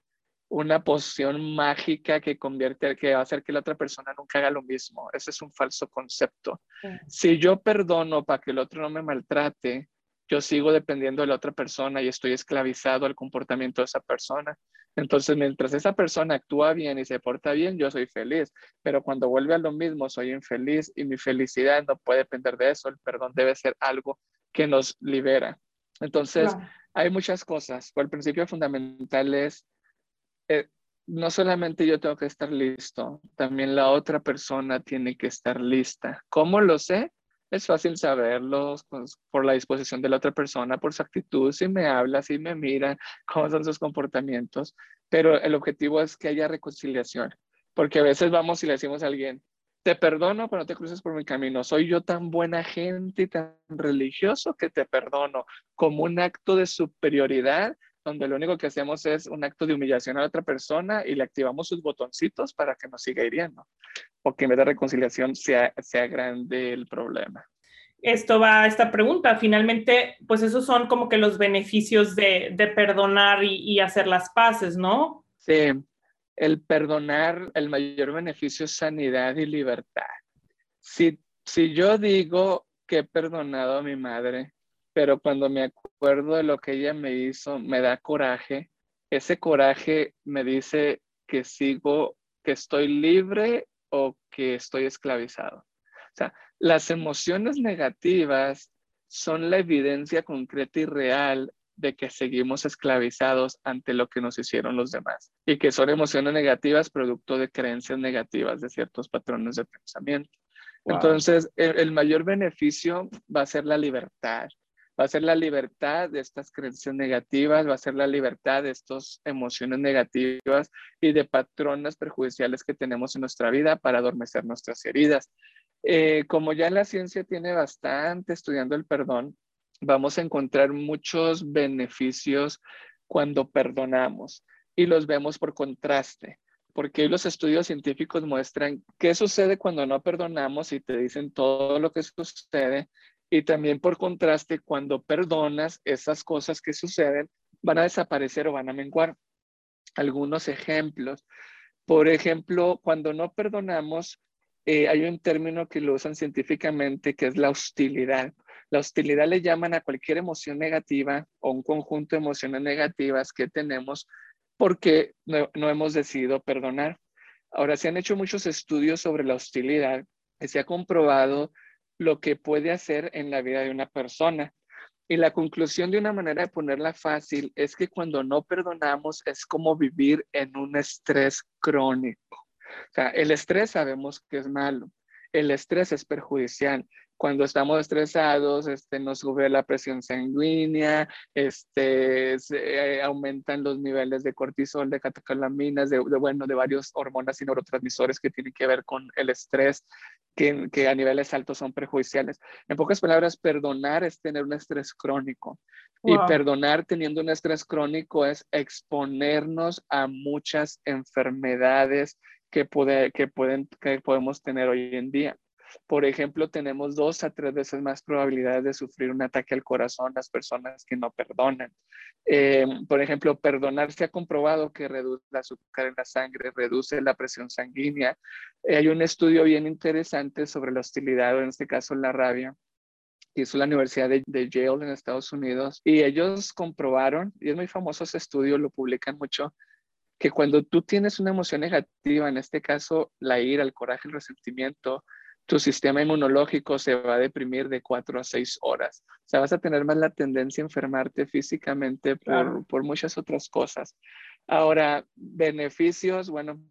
una poción mágica que convierte, que va a hacer que la otra persona nunca haga lo mismo. Ese es un falso concepto. Si yo perdono para que el otro no me maltrate, yo sigo dependiendo de la otra persona y estoy esclavizado al comportamiento de esa persona. Entonces, mientras esa persona actúa bien y se porta bien, yo soy feliz, pero cuando vuelve a lo mismo, soy infeliz y mi felicidad no puede depender de eso. El perdón debe ser algo que nos libera. Entonces, hay muchas cosas, pero el principio fundamental es, eh, no solamente yo tengo que estar listo, también la otra persona tiene que estar lista. ¿Cómo lo sé? Es fácil saberlo pues, por la disposición de la otra persona, por su actitud, si me habla, si me mira, <laughs> cómo son sus comportamientos, pero el objetivo es que haya reconciliación, porque a veces vamos y le decimos a alguien, te perdono, pero no te cruces por mi camino, soy yo tan buena gente y tan religioso que te perdono, como un acto de superioridad donde lo único que hacemos es un acto de humillación a la otra persona y le activamos sus botoncitos para que nos siga hiriendo o que en vez de reconciliación sea, sea grande el problema. Esto va a esta pregunta. Finalmente, pues esos son como que los beneficios de, de perdonar y, y, hacer las paces, ¿no? Sí, el perdonar, el mayor beneficio es sanidad y libertad. Si, si yo digo que he perdonado a mi madre, pero cuando me acuerdo de lo que ella me hizo, me da coraje. Ese coraje me dice que sigo, que estoy libre o que estoy esclavizado. O sea, las emociones negativas son la evidencia concreta y real de que seguimos esclavizados ante lo que nos hicieron los demás y que son emociones negativas producto de creencias negativas de ciertos patrones de pensamiento. Entonces, el, mayor beneficio va a ser la libertad, va a ser la libertad de estas creencias negativas, va a ser la libertad de estas emociones negativas y de patrones perjudiciales que tenemos en nuestra vida para adormecer nuestras heridas. Eh, como ya la ciencia tiene bastante estudiando el perdón, vamos a encontrar muchos beneficios cuando perdonamos y los vemos por contraste, porque los estudios científicos muestran qué sucede cuando no perdonamos y te dicen todo lo que sucede y también por contraste cuando perdonas esas cosas que suceden van a desaparecer o van a menguar. Algunos ejemplos. Por ejemplo, cuando no perdonamos, eh, hay un término que lo usan científicamente que es la hostilidad. La hostilidad le llaman a cualquier emoción negativa o un conjunto de emociones negativas que tenemos porque no, hemos decidido perdonar. Ahora, se han hecho muchos estudios sobre la hostilidad y se ha comprobado lo que puede hacer en la vida de una persona. Y la conclusión de una manera de ponerla fácil es que cuando no perdonamos es como vivir en un estrés crónico. O sea, el estrés sabemos que es malo. El estrés es perjudicial cuando estamos estresados, este, nos sube la presión sanguínea, este, eh, aumentan los niveles de cortisol, de catecolaminas, de, bueno, de varios hormonas y neurotransmisores que tienen que ver con el estrés, que, que, a niveles altos son perjudiciales. En pocas palabras, perdonar es tener un estrés crónico. Y perdonar teniendo un estrés crónico es exponernos a muchas enfermedades que, puede, que, pueden, que podemos tener hoy en día. Por ejemplo, tenemos dos a tres veces más probabilidades de sufrir un ataque al corazón las personas que no perdonan. Eh, por ejemplo, perdonar se ha comprobado que reduce el azúcar en la sangre, reduce la presión sanguínea. Eh, hay un estudio bien interesante sobre la hostilidad, o en este caso la rabia, hizo la Universidad de, de, Yale en Estados Unidos, y ellos comprobaron, y es muy famoso ese estudio, lo publican mucho, que cuando tú tienes una emoción negativa, en este caso la ira, el coraje, el resentimiento, tu sistema inmunológico se va a deprimir de cuatro a seis horas. O sea, vas a tener más la tendencia a enfermarte físicamente por, por muchas otras cosas. Ahora, beneficios, bueno,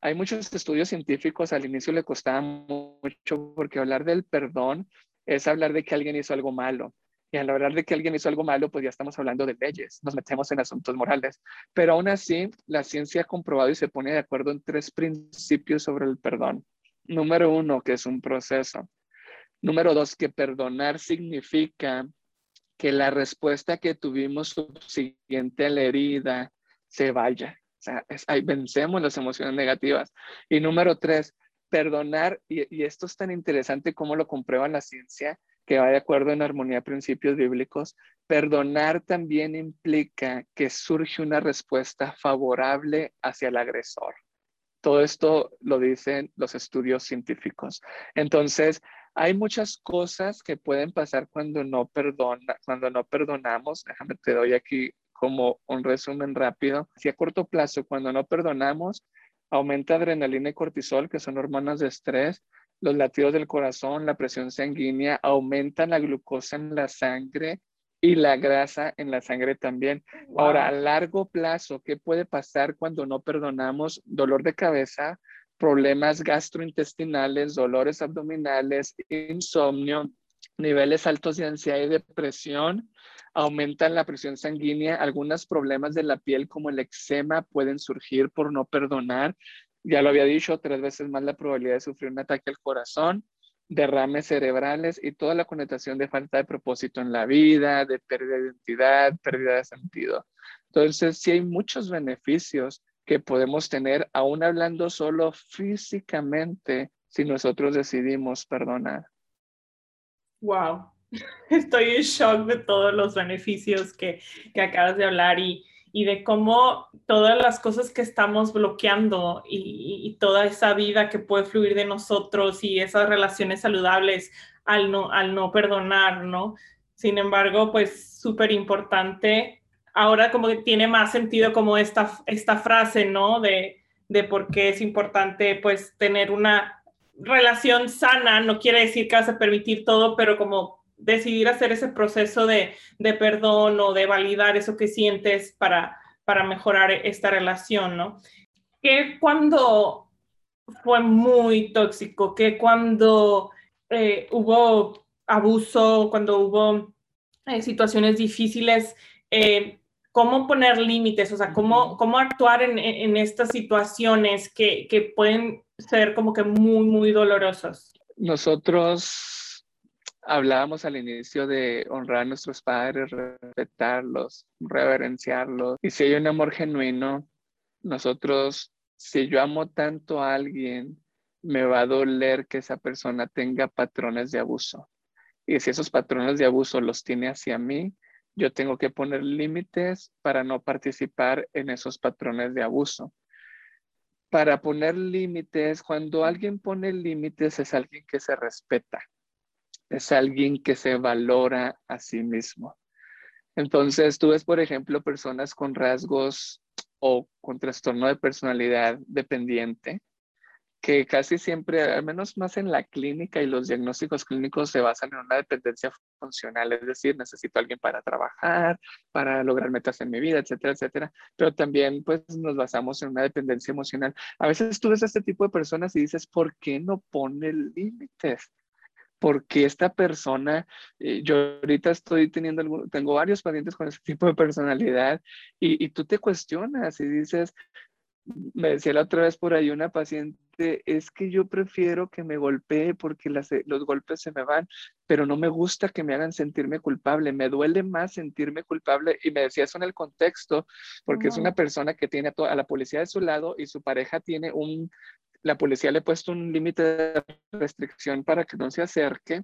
hay muchos estudios científicos, al inicio le costaba mucho porque hablar del perdón es hablar de que alguien hizo algo malo. Y al hablar de que alguien hizo algo malo, pues ya estamos hablando de leyes, nos metemos en asuntos morales. Pero aún así, la ciencia ha comprobado y se pone de acuerdo en tres principios sobre el perdón. Número uno, que es un proceso. Número dos, que perdonar significa que la respuesta que tuvimos subsiguiente a la herida se vaya. O sea, ahí vencemos las emociones negativas. Y número tres, perdonar, y, y, esto es tan interesante como lo comprueba la ciencia, que va de acuerdo en armonía a principios bíblicos, perdonar también implica que surge una respuesta favorable hacia el agresor. Todo esto lo dicen los estudios científicos. Entonces, hay muchas cosas que pueden pasar cuando no perdona, cuando no perdonamos. Déjame te doy aquí como un resumen rápido. Si a corto plazo, cuando no perdonamos, aumenta adrenalina y cortisol, que son hormonas de estrés, los latidos del corazón, la presión sanguínea, aumentan la glucosa en la sangre, y la grasa en la sangre también. Ahora, a largo plazo, ¿qué puede pasar cuando no perdonamos? Dolor de cabeza, problemas gastrointestinales, dolores abdominales, insomnio, niveles altos de ansiedad y depresión, aumentan la presión sanguínea, algunos problemas de la piel como el eczema pueden surgir por no perdonar. Ya lo había dicho, tres veces más la probabilidad de sufrir un ataque al corazón derrames cerebrales y toda la connotación de falta de propósito en la vida, de pérdida de identidad, pérdida de sentido. Entonces, sí hay muchos beneficios que podemos tener, aún hablando solo físicamente, si nosotros decidimos perdonar. Wow, <laughs> estoy en shock de todos los beneficios que, que acabas de hablar y, y de cómo todas las cosas que estamos bloqueando y, toda esa vida que puede fluir de nosotros y esas relaciones saludables al no, al no perdonar, ¿no? Sin embargo, pues súper importante. Ahora como que tiene más sentido como esta, esta frase, ¿no? De, de por qué es importante pues tener una relación sana. No quiere decir que vas a permitir todo, pero como decidir hacer ese proceso de, perdón o de validar eso que sientes para, para mejorar esta relación, ¿no? Que cuando fue muy tóxico, que cuando eh, hubo abuso, cuando hubo eh, situaciones difíciles, eh, cómo poner límites, o sea, cómo, cómo actuar en, en estas situaciones que, que, pueden ser como que muy, muy dolorosas. Nosotros hablábamos al inicio de honrar a nuestros padres, respetarlos, reverenciarlos. Y si hay un amor genuino, nosotros, si yo amo tanto a alguien, me va a doler que esa persona tenga patrones de abuso. Y si esos patrones de abuso los tiene hacia mí, yo tengo que poner límites para no participar en esos patrones de abuso. Para poner límites, cuando alguien pone límites es alguien que se respeta es alguien que se valora a sí mismo. Entonces, tú ves, por ejemplo, personas con rasgos o con trastorno de personalidad dependiente, que casi siempre, al menos más en la clínica y los diagnósticos clínicos se basan en una dependencia funcional, es decir, necesito a alguien para trabajar, para lograr metas en mi vida, etcétera, etcétera. Pero también, pues, nos basamos en una dependencia emocional. A veces tú ves a este tipo de personas y dices, ¿por qué no pone límites? Porque esta persona, eh, yo ahorita estoy teniendo, tengo varios pacientes con este <laughs> tipo de personalidad y, tú te cuestionas y dices, me decía la otra vez por ahí una paciente, es que yo prefiero que me golpee porque los golpes se me van, pero no me gusta que me hagan sentirme culpable, me duele más sentirme culpable y me decía eso en el contexto, porque es una persona que tiene a, a la policía de su lado y su pareja tiene un la policía le ha puesto un límite de restricción para que no se acerque,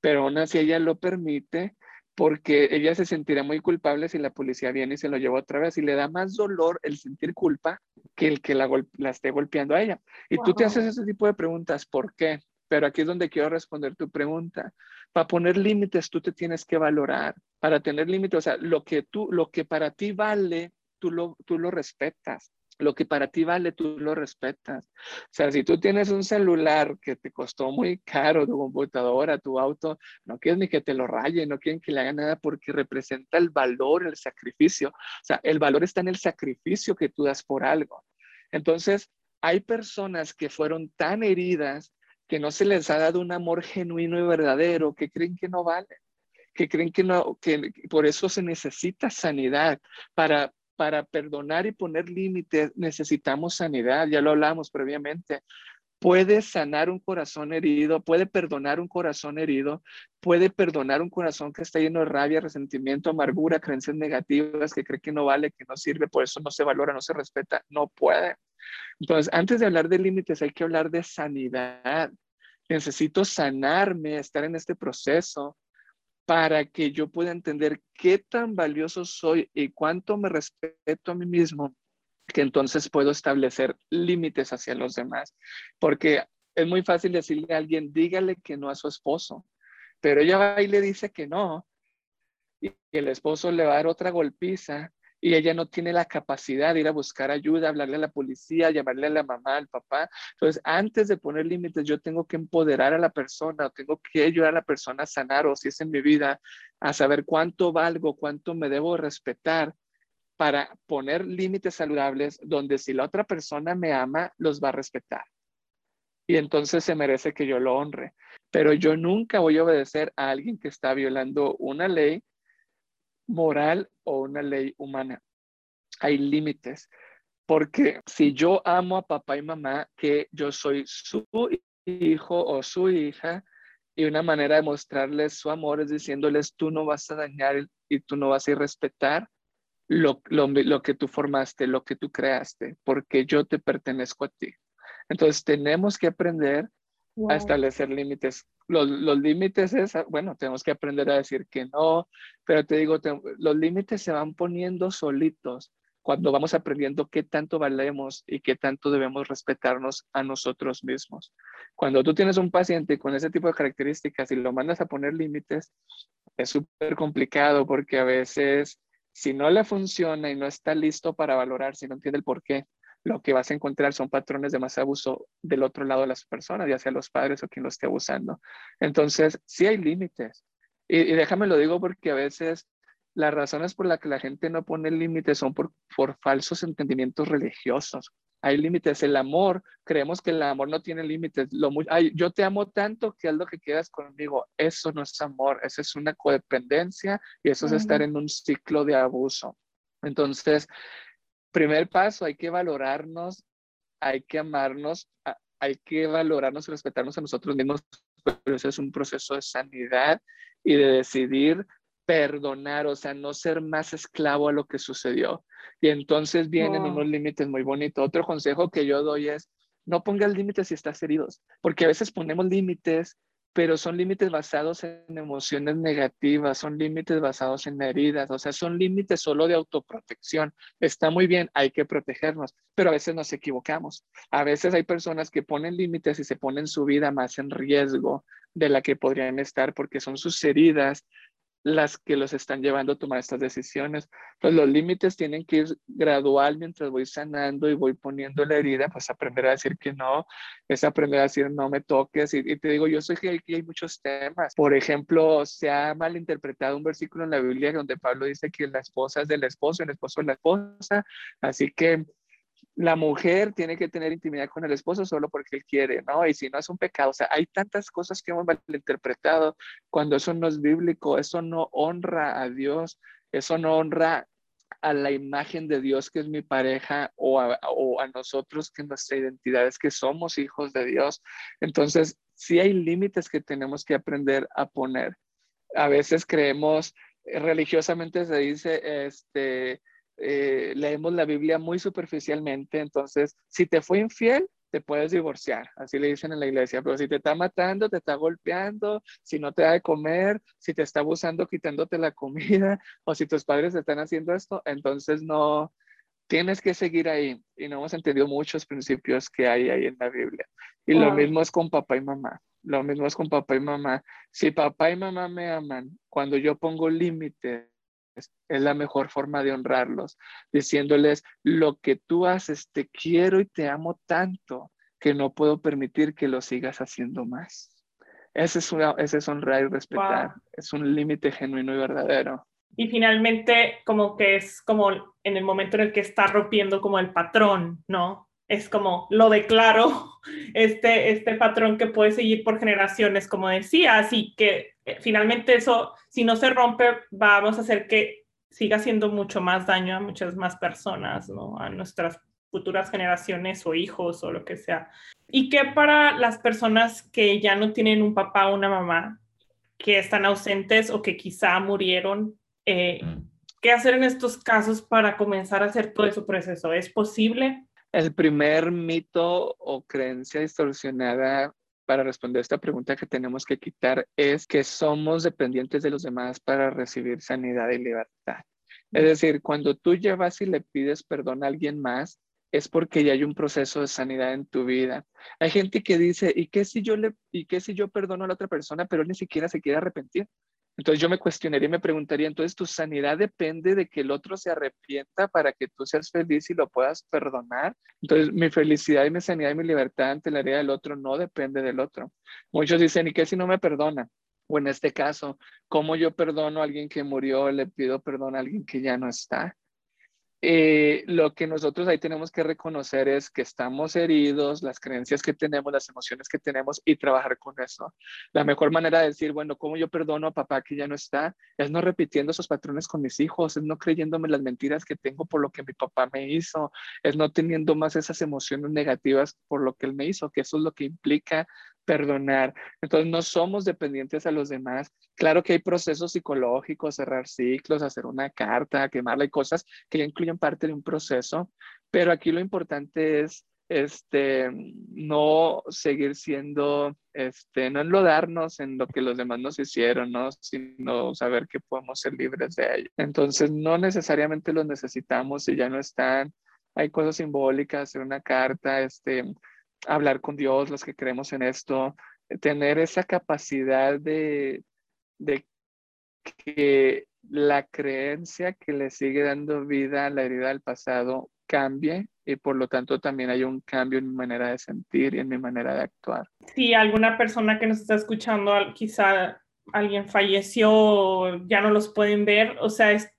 pero aún así ella lo permite porque ella se sentirá muy culpable si la policía viene y se lo lleva otra vez y le da más dolor el sentir culpa que el que la, esté golpeando a ella. Y tú te haces ese tipo de preguntas, ¿por qué? Pero aquí es donde quiero responder tu pregunta. Para poner límites, tú te tienes que valorar. Para tener límites, o sea, lo que tú, lo que para ti vale, tú lo, tú lo respetas lo que para ti vale, tú lo respetas. O sea, si tú tienes un celular que te costó muy caro, tu computadora, tu auto, no quieres ni que te lo rayen, no quieren que le hagan nada porque representa el valor, el sacrificio. O sea, el valor está en el sacrificio que tú das por algo. Entonces, hay personas que fueron tan heridas que no se les ha dado un amor genuino y verdadero, que creen que no vale que creen que no, que por eso se necesita sanidad para, para perdonar y poner límites necesitamos sanidad, ya lo hablamos previamente. Puede sanar un corazón herido, puede perdonar un corazón herido, puede perdonar un corazón que está lleno de rabia, resentimiento, amargura, creencias negativas, que cree que no vale, que no sirve, por eso no se valora, no se respeta, no puede. Entonces, antes de hablar de límites, hay que hablar de sanidad. Necesito sanarme, estar en este proceso para que yo pueda entender qué tan valioso soy y cuánto me respeto a mí mismo, que entonces puedo establecer límites hacia los demás. Porque es muy fácil decirle a alguien, dígale que no a su esposo, pero ella va y le dice que no, y el esposo le va a dar otra golpiza y ella no tiene la capacidad de ir a buscar ayuda, hablarle a la policía, llamarle a la mamá, al papá. Entonces, antes de poner límites, yo tengo que empoderar a la persona, tengo que ayudar a la persona a sanar, o si es en mi vida, a saber cuánto valgo, cuánto me debo respetar para poner límites saludables donde si la otra persona me ama, los va a respetar. Y entonces se merece que yo lo honre. Pero yo nunca voy a obedecer a alguien que está violando una ley moral o una ley humana. Hay límites, porque si yo amo a papá y mamá, que yo soy su hijo o su hija, y una manera de mostrarles su amor es diciéndoles, tú no vas a dañar y tú no vas a irrespetar lo, lo, lo que tú formaste, lo que tú creaste, porque yo te pertenezco a ti. Entonces tenemos que aprender a establecer límites. Los, los límites es, bueno, tenemos que aprender a decir que no, pero te digo, los límites se van poniendo solitos cuando vamos aprendiendo qué tanto valemos y qué tanto debemos respetarnos a nosotros mismos. Cuando tú tienes un paciente con ese tipo de características y lo mandas a poner límites, es súper complicado porque a veces si no le funciona y no está listo para valorar, si no entiende el por qué, lo que vas a encontrar son patrones de más abuso del otro lado de las personas, ya sea los padres o quien lo esté abusando. Entonces, sí hay límites. Y, y déjame lo digo porque a veces las razones por las que la gente no pone límites son por, por falsos entendimientos religiosos. Hay límites. El amor, creemos que el amor no tiene límites. Lo muy, ay, yo te amo tanto que es lo que quieras conmigo. Eso no es amor, eso es una codependencia y eso es estar en un ciclo de abuso. Entonces, primer paso, hay que valorarnos, hay que amarnos, hay que valorarnos y respetarnos a nosotros mismos, pero ese es un proceso de sanidad y de decidir perdonar, o sea, no ser más esclavo a lo que sucedió. Y entonces vienen unos límites muy bonitos. Otro consejo que yo doy es, no pongas límites si estás heridos, porque a veces ponemos límites, pero son límites basados en emociones negativas, son límites basados en heridas, o sea, son límites solo de autoprotección. Está muy bien, hay que protegernos, pero a veces nos equivocamos. A veces hay personas que ponen límites y se ponen su vida más en riesgo de la que podrían estar porque son sus heridas las que los están llevando a tomar estas decisiones. Pues los límites tienen que ir gradual mientras voy sanando y voy poniendo la herida, pues aprender a decir que no, es aprender a decir no me toques. Y, te digo, yo sé que aquí hay muchos temas. Por ejemplo, se ha malinterpretado un versículo en la Biblia donde Pablo dice que la esposa es del esposo, el esposo es la esposa. Así que la mujer tiene que tener intimidad con el esposo solo porque él quiere, ¿no? Y si no es un pecado, o sea, hay tantas cosas que hemos malinterpretado cuando eso no es bíblico, eso no honra a Dios, eso no honra a la imagen de Dios que es mi pareja o a, nosotros que nuestra identidad es que somos hijos de Dios. Entonces, sí hay límites que tenemos que aprender a poner. A veces creemos, eh, religiosamente se dice, este, eh, leemos la Biblia muy superficialmente, entonces si te fue infiel, te puedes divorciar, así le dicen en la iglesia, pero si te está matando, te está golpeando, si no te da de comer, si te está abusando quitándote la comida, <laughs> o si tus padres están haciendo esto, entonces no, tienes que seguir ahí y no hemos entendido muchos principios que hay ahí en la Biblia. Y lo mismo es con papá y mamá. Lo mismo es con papá y mamá. Si papá y mamá me aman, cuando yo pongo límites, es la mejor forma de honrarlos, diciéndoles, lo que tú haces, te quiero y te amo tanto que no puedo permitir que lo sigas haciendo más. Ese es, ese es honrar y respetar, es un límite genuino y verdadero. Y finalmente, como que es como en el momento en el que está rompiendo como el patrón, ¿no? Es como lo declaro, <laughs> este, este patrón que puede seguir por generaciones, como decía, así que eh, finalmente eso, si no se rompe, vamos a hacer que siga haciendo mucho más daño a muchas más personas, ¿no? A nuestras futuras generaciones o hijos o lo que sea. ¿Y qué para las personas que ya no tienen un papá o una mamá, que están ausentes o que quizá murieron? Eh, ¿Qué hacer en estos casos para comenzar a hacer todo ese proceso? ¿Es posible? El primer mito o creencia distorsionada para responder esta pregunta que tenemos que quitar es que somos dependientes de los demás para recibir sanidad y libertad. Es decir, cuando tú llevas y le pides perdón a alguien más, es porque ya hay un proceso de sanidad en tu vida. Hay gente que dice, ¿y qué si yo le y qué si yo perdono a la otra persona, pero él ni siquiera se quiere arrepentir? Entonces yo me cuestionaría y me preguntaría, entonces tu sanidad depende de que el otro se arrepienta para que tú seas feliz y lo puedas perdonar. Entonces mi felicidad y mi sanidad y mi libertad ante la herida del otro no depende del otro. Muchos dicen, ¿y qué si no me perdona? O en este caso, ¿cómo yo perdono a alguien que murió? Le pido perdón a alguien que ya no está. Eh, lo que nosotros ahí tenemos que reconocer es que estamos heridos, las creencias que tenemos, las emociones que tenemos y trabajar con eso. La mejor manera de decir, bueno, ¿cómo yo perdono a papá que ya no está? Es no repitiendo esos patrones con mis hijos, es no creyéndome las mentiras que tengo por lo que mi papá me hizo, es no teniendo más esas emociones negativas por lo que él me hizo, que eso es lo que implica perdonar. Entonces no somos dependientes a los demás. Claro que hay procesos psicológicos, cerrar ciclos, hacer una carta, quemarla, hay cosas que ya incluyen parte de un proceso, pero aquí lo importante es este, no seguir siendo, este, no enlodarnos en lo que los demás nos hicieron, ¿no? Sino saber que podemos ser libres de ello. Entonces, no necesariamente los necesitamos si ya no están. Hay cosas simbólicas, hacer una carta, este, hablar con Dios, los que creemos en esto, tener esa capacidad de, que la creencia que le sigue dando vida a la herida del pasado cambie y por lo tanto también hay un cambio en mi manera de sentir y en mi manera de actuar. Si alguna persona que nos está escuchando, quizá alguien falleció, ya no los pueden ver, o sea, es,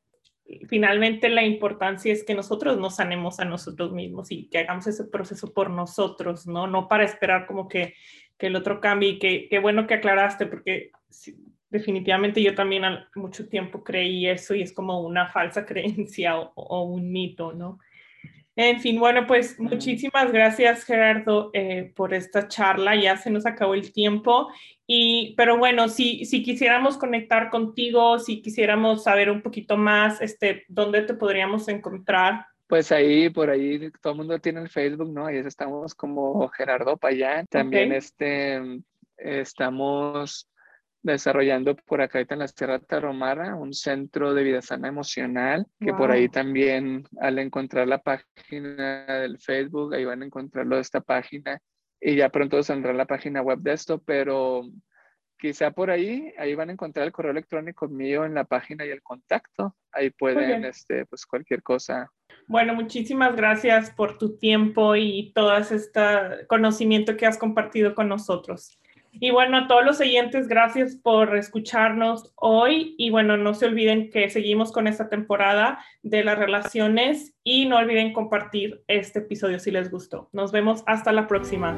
finalmente la importancia es que nosotros nos sanemos a nosotros mismos y que hagamos ese proceso por nosotros, ¿no? No para esperar como que, que el otro cambie y que, bueno que aclaraste, porque definitivamente yo también al mucho tiempo creí eso y es como una falsa <laughs> creencia o un mito, ¿no? En fin, bueno, pues muchísimas gracias Gerardo eh, por esta charla. Ya se nos acabó el tiempo. Y, pero bueno, si, si quisiéramos conectar contigo, si quisiéramos saber un poquito más, este, ¿dónde te podríamos encontrar? Pues ahí, por ahí, todo el mundo tiene el Facebook, ¿no? Ahí estamos como Gerardo Payán. También este, estamos desarrollando por acá en la Sierra Taromara un centro de vida sana emocional, que por ahí también al encontrar la página del Facebook, ahí van a encontrarlo de esta página y ya pronto saldrá la página web de esto, pero quizá por ahí, ahí van a encontrar el correo electrónico mío en la página y el contacto. Ahí pueden, este, pues cualquier cosa. Bueno, muchísimas gracias por tu tiempo y todo este conocimiento que has compartido con nosotros. Y bueno, a todos los oyentes, gracias por escucharnos hoy. Y bueno, no se olviden que seguimos con esta temporada de las relaciones y no olviden compartir este episodio si les gustó. Nos vemos hasta la próxima.